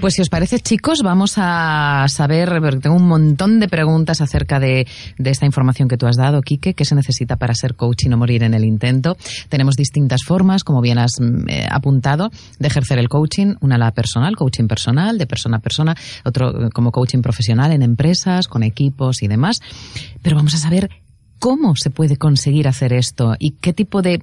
Pues si os parece, chicos, vamos a saber, tengo un montón de preguntas acerca de, esta información que tú has dado, Quique, qué se necesita para ser coach y no morir en el intento. Tenemos distintas formas, como bien has mm, eh, apuntado, de ejercer el coaching, una la personal, coaching personal, de persona a persona, otro eh, como coaching profesional en empresas, con equipos y demás. Pero vamos a saber ¿Cómo se puede conseguir hacer esto? ¿Y qué tipo de,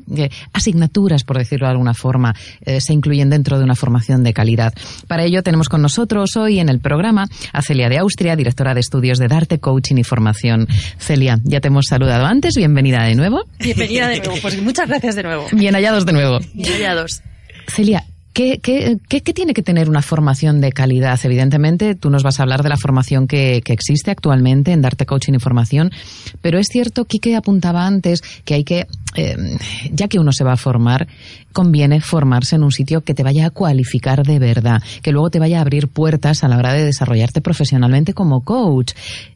asignaturas, por decirlo de alguna forma, eh, se incluyen dentro de una formación de calidad? Para ello tenemos con nosotros hoy en el programa a Celia de Austria, directora de estudios de Darte, Coaching y Formación. Celia, ya te hemos saludado antes, bienvenida de nuevo. Bienvenida de nuevo, pues muchas gracias de nuevo. Bien hallados de nuevo. Bien hallados. Celia, ¿Qué, qué, qué, tiene que tener una formación de calidad? Evidentemente, tú nos vas a hablar de la formación que, que existe actualmente en Darte Coaching y Formación, pero es cierto, Quique apuntaba antes que hay que, eh, ya que uno se va a formar, conviene formarse en un sitio que te vaya a cualificar de verdad, que luego te vaya a abrir puertas a la hora de desarrollarte profesionalmente como coach.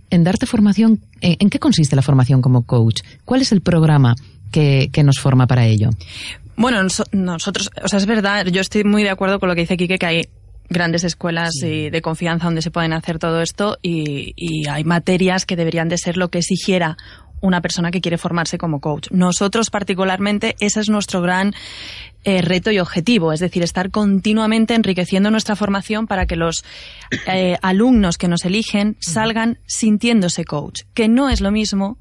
En Darte Formación, ¿en qué consiste la formación como coach? ¿Cuál es el programa que, que nos forma para ello? Bueno, nosotros, o sea, es verdad, yo estoy muy de acuerdo con lo que dice Quique, que hay grandes escuelas de confianza donde se pueden hacer todo esto y, hay materias que deberían de ser lo que exigiera una persona que quiere formarse como coach. Nosotros particularmente, ese es nuestro gran eh, reto y objetivo, es decir, estar continuamente enriqueciendo nuestra formación para que los eh, alumnos que nos eligen salgan sintiéndose coach, que no es lo mismo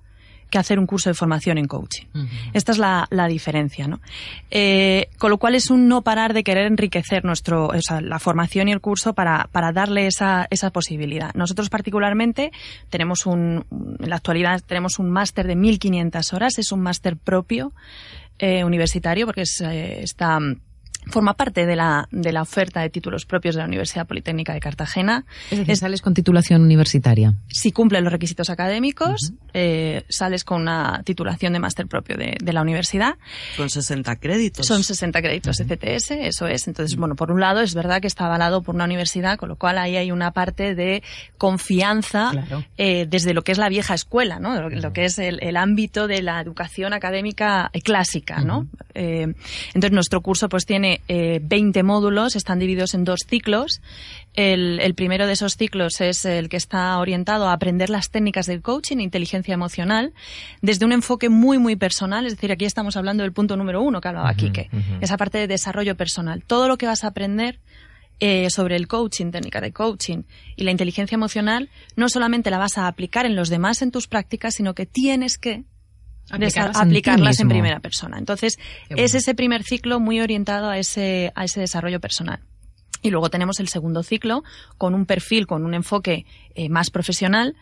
que hacer un curso de formación en coaching. Esta es la, diferencia, ¿no? Eh, con lo cual es un no parar de querer enriquecer nuestro, o sea, la formación y el curso para, para darle esa, esa posibilidad. Nosotros particularmente tenemos un, en la actualidad tenemos un máster de 1.500 horas, es un máster propio eh, universitario porque es, eh, está forma parte de la, de la oferta de títulos propios de la Universidad Politécnica de Cartagena. Es decir, sales con titulación universitaria. Si cumple los requisitos académicos, eh, sales con una titulación de máster propio de, de, la universidad. Son 60 créditos. Son 60 créditos de CTS, eso es. Entonces, bueno, por un lado es verdad que está avalado por una universidad, con lo cual ahí hay una parte de confianza eh, desde lo que es la vieja escuela, ¿no? Lo, que es el, el, ámbito de la educación académica clásica, ¿no? Eh, entonces, nuestro curso pues tiene 20 eh, módulos, están divididos en dos ciclos. El, primero de esos ciclos es el que está orientado a aprender las técnicas del coaching e inteligencia emocional desde un enfoque muy, muy personal. Es decir, aquí estamos hablando del punto número uno que hablaba Quique, esa parte de desarrollo personal. Todo lo que vas a aprender eh, sobre el coaching, técnica de coaching y la inteligencia emocional, no solamente la vas a aplicar en los demás en tus prácticas, sino que tienes que aplicarlas, en, primera persona. Entonces, es ese primer ciclo muy orientado a ese, a ese desarrollo personal. Y luego tenemos el segundo ciclo con un perfil, con un enfoque eh, más profesional,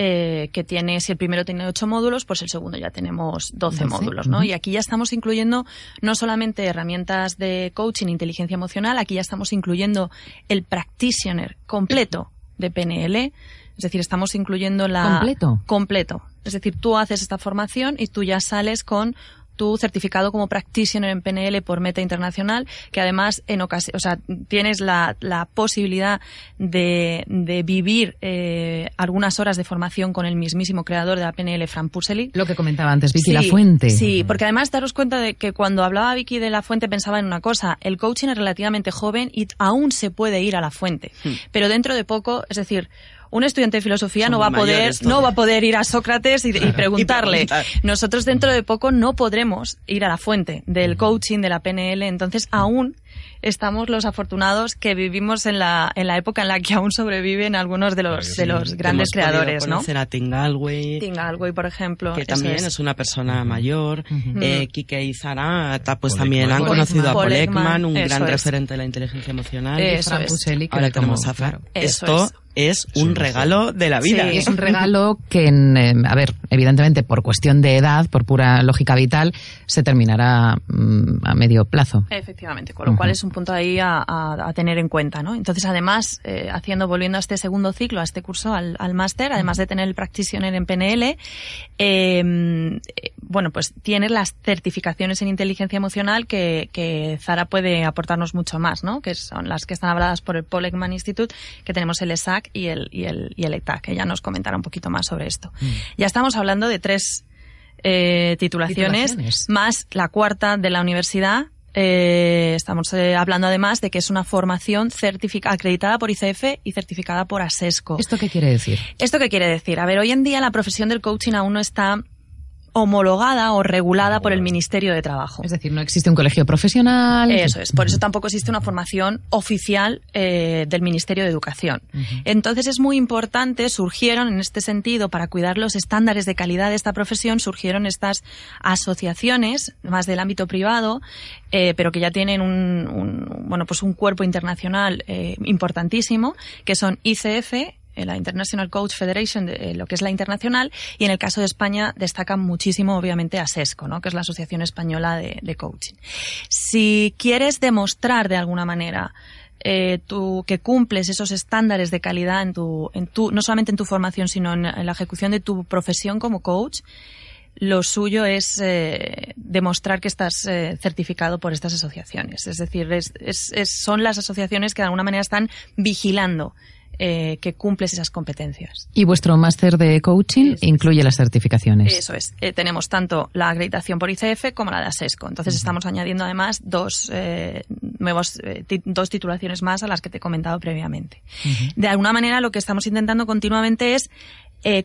eh, que tiene, si el primero tiene ocho módulos, pues el segundo ya tenemos doce módulos, ¿no? Y aquí ya estamos incluyendo no solamente herramientas de coaching, inteligencia emocional, aquí ya estamos incluyendo el practitioner completo de PNL, es decir, estamos incluyendo la... ¿Completo? Completo. Es decir, tú haces esta formación y tú ya sales con tu certificado como practitioner en PNL por Meta Internacional, que además en ocasión, o sea, tienes la, la posibilidad de, de vivir eh, algunas horas de formación con el mismísimo creador de la PNL, Fran Pusely. Lo que comentaba antes, Vicky La Fuente. Sí, porque además daros cuenta de que cuando hablaba Vicky de La Fuente pensaba en una cosa, el coaching es relativamente joven y aún se puede ir a la fuente, hmm. pero dentro de poco, es decir, un estudiante de filosofía no va a poder no va a poder ir a Sócrates y, preguntarle. Nosotros dentro de poco no podremos ir a la fuente del coaching de la PNL, entonces aún estamos los afortunados que vivimos en la, en la época en la que aún sobreviven algunos de los, de los grandes creadores, ¿no? a Tim Galway. Tim Galway, por ejemplo. Que también es. una persona mayor. eh, Kike y Zarata, pues también han conocido a Paul Ekman, un gran referente de la inteligencia emocional. Eso y Ahora tenemos a Esto es un regalo de la vida. Sí, es un regalo que, eh, a ver, evidentemente por cuestión de edad, por pura lógica vital, se terminará mm, a medio plazo. Efectivamente, con lo cual es un punto ahí a, tener en cuenta, ¿no? Entonces, además, eh, haciendo, volviendo a este segundo ciclo, a este curso, al, máster, además de tener el practitioner en PNL, em, bueno, pues tiene las certificaciones en inteligencia emocional que, que Zara puede aportarnos mucho más, ¿no? Que son las que están habladas por el Paul Ekman Institute, que tenemos el ESAC y el, y el, y el ETAC, que ya nos comentará un poquito más sobre esto. Mm. Ya estamos hablando de tres eh, titulaciones, más la cuarta de la universidad, eh, estamos eh, hablando además de que es una formación acreditada por ICF y certificada por ASESCO. ¿Esto qué quiere decir? ¿Esto qué quiere decir? A ver, hoy en día la profesión del coaching aún no está homologada o regulada por el Ministerio de Trabajo. Es decir, no existe un colegio profesional. Eso es, por eso tampoco existe una formación oficial eh, del Ministerio de Educación. Entonces es muy importante, surgieron en este sentido, para cuidar los estándares de calidad de esta profesión, surgieron estas asociaciones, más del ámbito privado, eh, pero que ya tienen un, bueno, pues un cuerpo internacional eh, importantísimo, que son ICF, la International Coach Federation, de, lo que es la internacional, y en el caso de España destacan muchísimo, obviamente, a SESCO, ¿no? que es la Asociación Española de, Coaching. Si quieres demostrar de alguna manera eh, que cumples esos estándares de calidad en tu, en tu, no solamente en tu formación, sino en, la ejecución de tu profesión como coach, lo suyo es eh, demostrar que estás eh, certificado por estas asociaciones. Es decir, son las asociaciones que de alguna manera están vigilando eh, que cumples esas competencias. Y vuestro máster de coaching incluye las certificaciones. Eso es. Eh, tenemos tanto la acreditación por ICF como la de ASESCO. Entonces estamos añadiendo además dos eh, nuevos, dos titulaciones más a las que te he comentado previamente. De alguna manera lo que estamos intentando continuamente es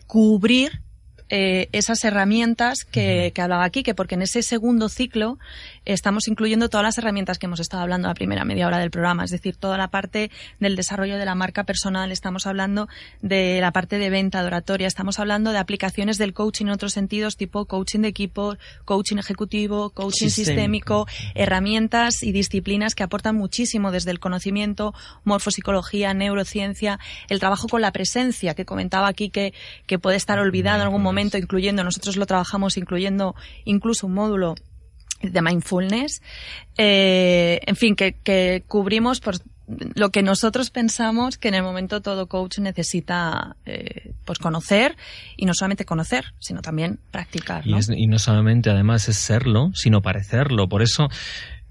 cubrir eh, esas herramientas que, que, hablaba aquí, que porque en ese segundo ciclo estamos incluyendo todas las herramientas que hemos estado hablando la primera media hora del programa, es decir, toda la parte del desarrollo de la marca personal, estamos hablando de la parte de venta, de oratoria, estamos hablando de aplicaciones del coaching en otros sentidos, tipo coaching de equipo, coaching ejecutivo, coaching sistémico, herramientas y disciplinas que aportan muchísimo desde el conocimiento, morfopsicología, neurociencia, el trabajo con la presencia que comentaba aquí que, que puede estar olvidado en algún momento incluyendo, nosotros lo trabajamos incluyendo incluso un módulo de mindfulness. Eh, en fin, que, cubrimos por lo que nosotros pensamos que en el momento todo coach necesita eh, pues conocer y no solamente conocer sino también practicar Y, y, no solamente además es serlo sino parecerlo por eso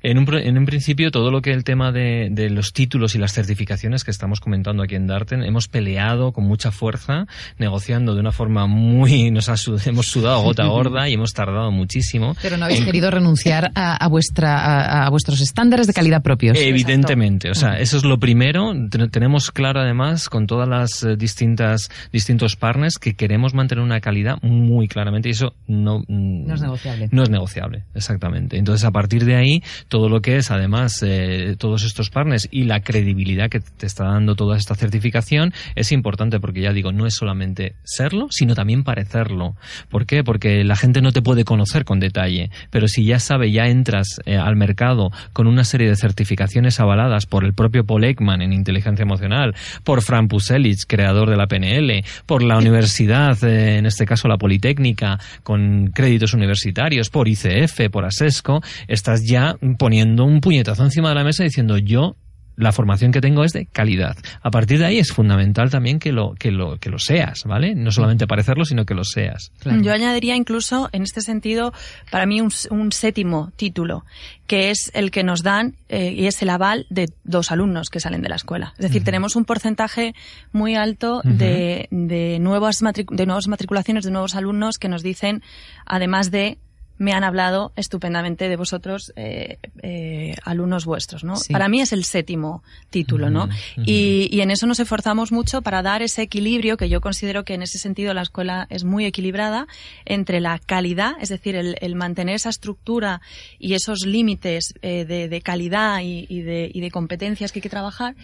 en un, en un principio, todo lo que el tema de, de, los títulos y las certificaciones que estamos comentando aquí en Darten, hemos peleado con mucha fuerza, negociando de una forma muy, nos ha, hemos sudado gota gorda y hemos tardado muchísimo. Pero no habéis querido renunciar a, a vuestra, a, vuestros estándares de calidad propios. Evidentemente, o sea, eso es lo primero. Tenemos claro además con todas las eh, distintas, distintos partners que queremos mantener una calidad muy claramente y eso no, mm, no es negociable. No es negociable, exactamente. Entonces, a partir de ahí, todo lo que es, además, eh, todos estos partners y la credibilidad que te está dando toda esta certificación es importante porque ya digo, no es solamente serlo, sino también parecerlo. ¿Por qué? Porque la gente no te puede conocer con detalle, pero si ya sabe, ya entras eh, al mercado con una serie de certificaciones avaladas por el propio Paul Ekman en inteligencia emocional, por Fran Puselic, creador de la PNL, por la universidad, eh, en este caso la Politécnica, con créditos universitarios, por ICF, por ASESCO, estás ya poniendo un puñetazo encima de la mesa diciendo yo la formación que tengo es de calidad. A partir de ahí es fundamental también que lo, que lo, que lo seas, ¿vale? No solamente parecerlo, sino que lo seas. Yo añadiría incluso, en este sentido, para mí un, séptimo título, que es el que nos dan eh, y es el aval de dos alumnos que salen de la escuela. Es decir, tenemos un porcentaje muy alto de, de, nuevas de nuevas matriculaciones, de nuevos alumnos que nos dicen, además de me han hablado estupendamente de vosotros, eh, eh, alumnos vuestros, ¿no? Para mí es el séptimo título, ¿no? y, y, en eso nos esforzamos mucho para dar ese equilibrio, que yo considero que en ese sentido la escuela es muy equilibrada, entre la calidad, es decir, el, el mantener esa estructura y esos límites eh, de, de, calidad y, y, de, y de competencias que hay que trabajar,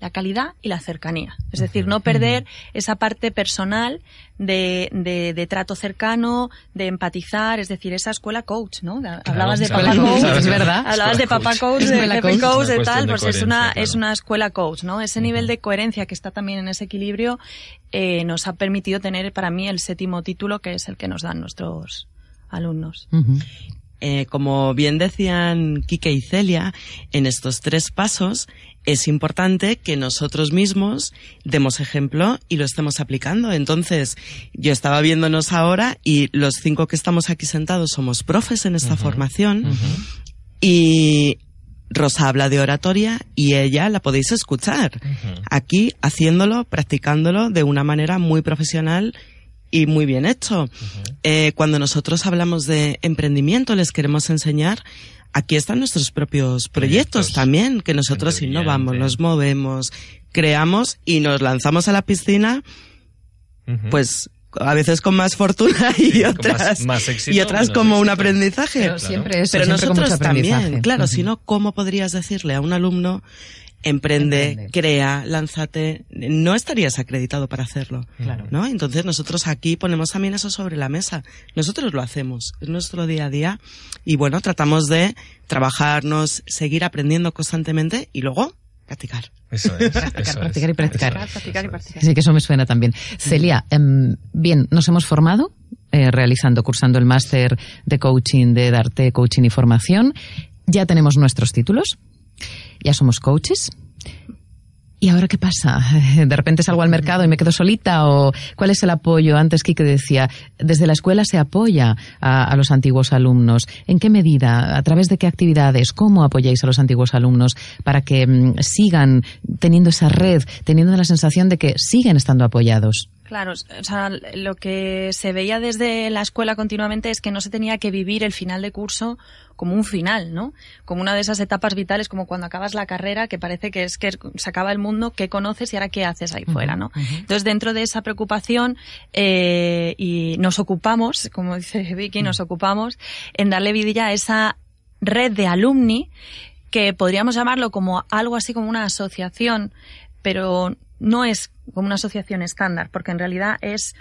la calidad y la cercanía. Es decir, no perder esa parte personal de, de, trato cercano, de empatizar, es decir, esa escuela coach, ¿no? Hablabas de papá coach, es verdad. Hablabas de papá coach, de jefe coach, de tal, pues es una, es una escuela coach, ¿no? Ese nivel de coherencia que está también en ese equilibrio eh, nos ha permitido tener para mí el séptimo título que es el que nos dan nuestros alumnos. Eh, como bien decían Kike y Celia, en estos tres pasos es importante que nosotros mismos demos ejemplo y lo estemos aplicando. Entonces, yo estaba viéndonos ahora y los cinco que estamos aquí sentados somos profes en esta formación y Rosa habla de oratoria y ella la podéis escuchar aquí haciéndolo, practicándolo de una manera muy profesional y muy bien hecho. Eh, cuando nosotros hablamos de emprendimiento les queremos enseñar aquí están nuestros propios proyectos, también, que nosotros innovamos, nos movemos, creamos y nos lanzamos a la piscina, pues a veces con más fortuna y otras y otras como un aprendizaje. Pero siempre eso, Pero nosotros también, claro, si no, ¿cómo podrías decirle a un alumno emprende, crea, lánzate, no estarías acreditado para hacerlo, claro. ¿no? Entonces nosotros aquí ponemos también eso sobre la mesa. Nosotros lo hacemos, es nuestro día a día y bueno, tratamos de trabajarnos, seguir aprendiendo constantemente y luego practicar. Eso es. practicar, y practicar. Practicar y practicar. Sí, que eso me suena también. Celia, em, bien, nos hemos formado eh, realizando, cursando el máster de coaching de Darte Coaching y Formación. Ya tenemos nuestros títulos. Ya somos coaches. ¿Y ahora qué pasa? ¿De repente salgo al mercado y me quedo solita? ¿O cuál es el apoyo? Antes Kike decía, desde la escuela se apoya a, los antiguos alumnos. ¿En qué medida? ¿A través de qué actividades? ¿Cómo apoyáis a los antiguos alumnos para que mm, sigan teniendo esa red, teniendo la sensación de que siguen estando apoyados? Claro, o sea, lo que se veía desde la escuela continuamente es que no se tenía que vivir el final de curso como un final, ¿no? Como una de esas etapas vitales, como cuando acabas la carrera, que parece que es que se acaba el mundo, ¿qué conoces y ahora qué haces ahí fuera, ¿no? Entonces, dentro de esa preocupación, eh, y nos ocupamos, como dice Vicky, nos ocupamos en darle vidilla a esa red de alumni que podríamos llamarlo como algo así como una asociación, pero no es como una asociación estándar, porque en realidad es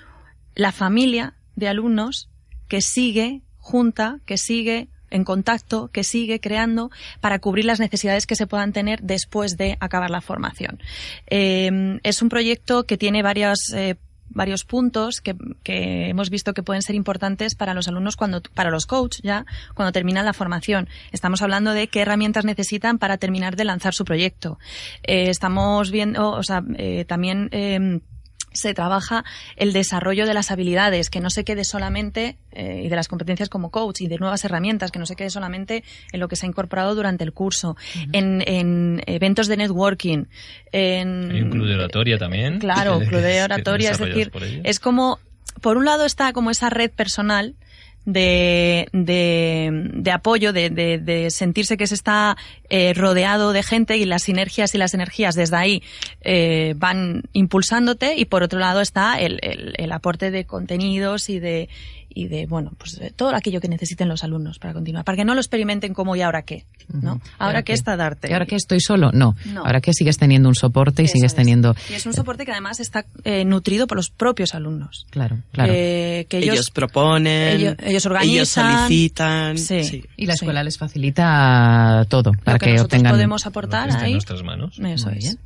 la familia de alumnos que sigue junta, que sigue en contacto, que sigue creando para cubrir las necesidades que se puedan tener después de acabar la formación. Eh, es un proyecto que tiene varias eh, varios puntos que, que, hemos visto que pueden ser importantes para los alumnos cuando, para los coaches ya, cuando terminan la formación. Estamos hablando de qué herramientas necesitan para terminar de lanzar su proyecto. Eh, estamos viendo, o sea, eh, también, eh, se trabaja el desarrollo de las habilidades, que no se quede solamente, eh, y de las competencias como coach y de nuevas herramientas, que no se quede solamente en lo que se ha incorporado durante el curso, en, en, eventos de networking. En, Hay un club de oratoria también. Claro, club de oratoria, es decir, es como, por un lado está como esa red personal, de, de, de apoyo, de, de, de, sentirse que se está eh, rodeado de gente y las sinergias y las energías desde ahí eh, van impulsándote y por otro lado está el, el, el aporte de contenidos y de, y de, bueno, pues de todo aquello que necesiten los alumnos para continuar, para que no lo experimenten como y ahora qué, ¿no? Ahora qué está darte. ¿Y ahora qué estoy solo? No. Ahora que sigues teniendo un soporte y sigues teniendo... Y es un soporte que además está eh, nutrido por los propios alumnos. Claro, claro. Eh, que ellos, proponen, ellos, organizan. Ellos solicitan. Sí. Y la escuela les facilita todo para que, obtengan... podemos aportar ahí. en nuestras manos. Eso es.